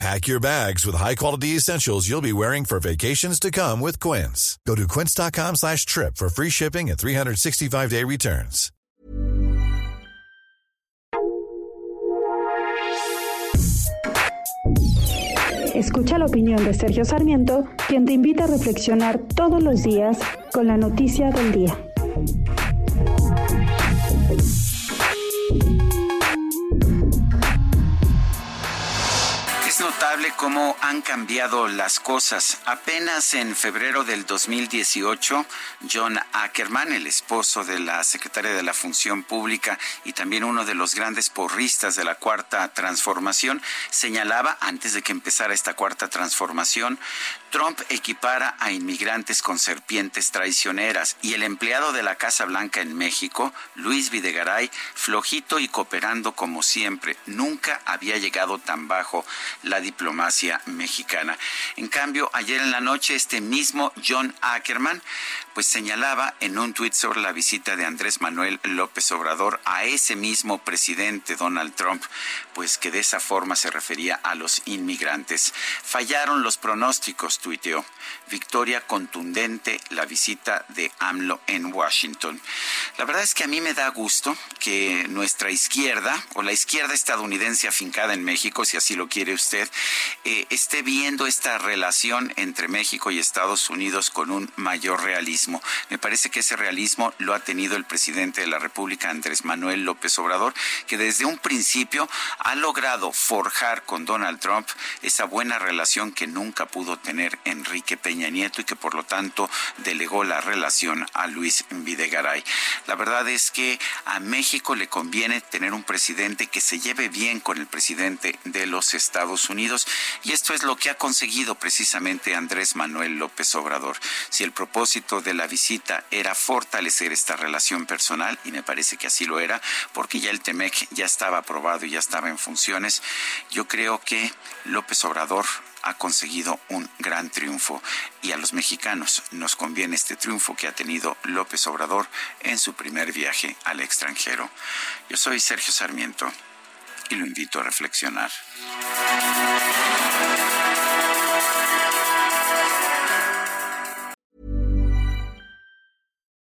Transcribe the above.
Pack your bags with high-quality essentials you'll be wearing for vacations to come with Quince. Go to quince.com slash trip for free shipping and 365-day returns. Escucha la opinión de Sergio Sarmiento, quien te invita a reflexionar todos los días con la noticia del día. Cómo han cambiado las cosas. Apenas en febrero del 2018, John Ackerman, el esposo de la secretaria de la Función Pública y también uno de los grandes porristas de la Cuarta Transformación, señalaba, antes de que empezara esta Cuarta Transformación, Trump equipara a inmigrantes con serpientes traicioneras y el empleado de la Casa Blanca en México, Luis Videgaray, flojito y cooperando como siempre, nunca había llegado tan bajo la diplomacia mexicana. En cambio, ayer en la noche este mismo John Ackerman pues señalaba en un tuit sobre la visita de Andrés Manuel López Obrador a ese mismo presidente Donald Trump, pues que de esa forma se refería a los inmigrantes. Fallaron los pronósticos, tuiteó. Victoria contundente la visita de AMLO en Washington. La verdad es que a mí me da gusto que nuestra izquierda, o la izquierda estadounidense afincada en México, si así lo quiere usted, eh, esté viendo esta relación entre México y Estados Unidos con un mayor realismo. Me parece que ese realismo lo ha tenido el presidente de la República, Andrés Manuel López Obrador, que desde un principio ha logrado forjar con Donald Trump esa buena relación que nunca pudo tener Enrique Peña Nieto y que por lo tanto delegó la relación a Luis Videgaray. La verdad es que a México le conviene tener un presidente que se lleve bien con el presidente de los Estados Unidos y esto es lo que ha conseguido precisamente Andrés Manuel López Obrador. Si el propósito de la visita era fortalecer esta relación personal y me parece que así lo era porque ya el TEMEC ya estaba aprobado y ya estaba en funciones. Yo creo que López Obrador ha conseguido un gran triunfo y a los mexicanos nos conviene este triunfo que ha tenido López Obrador en su primer viaje al extranjero. Yo soy Sergio Sarmiento y lo invito a reflexionar.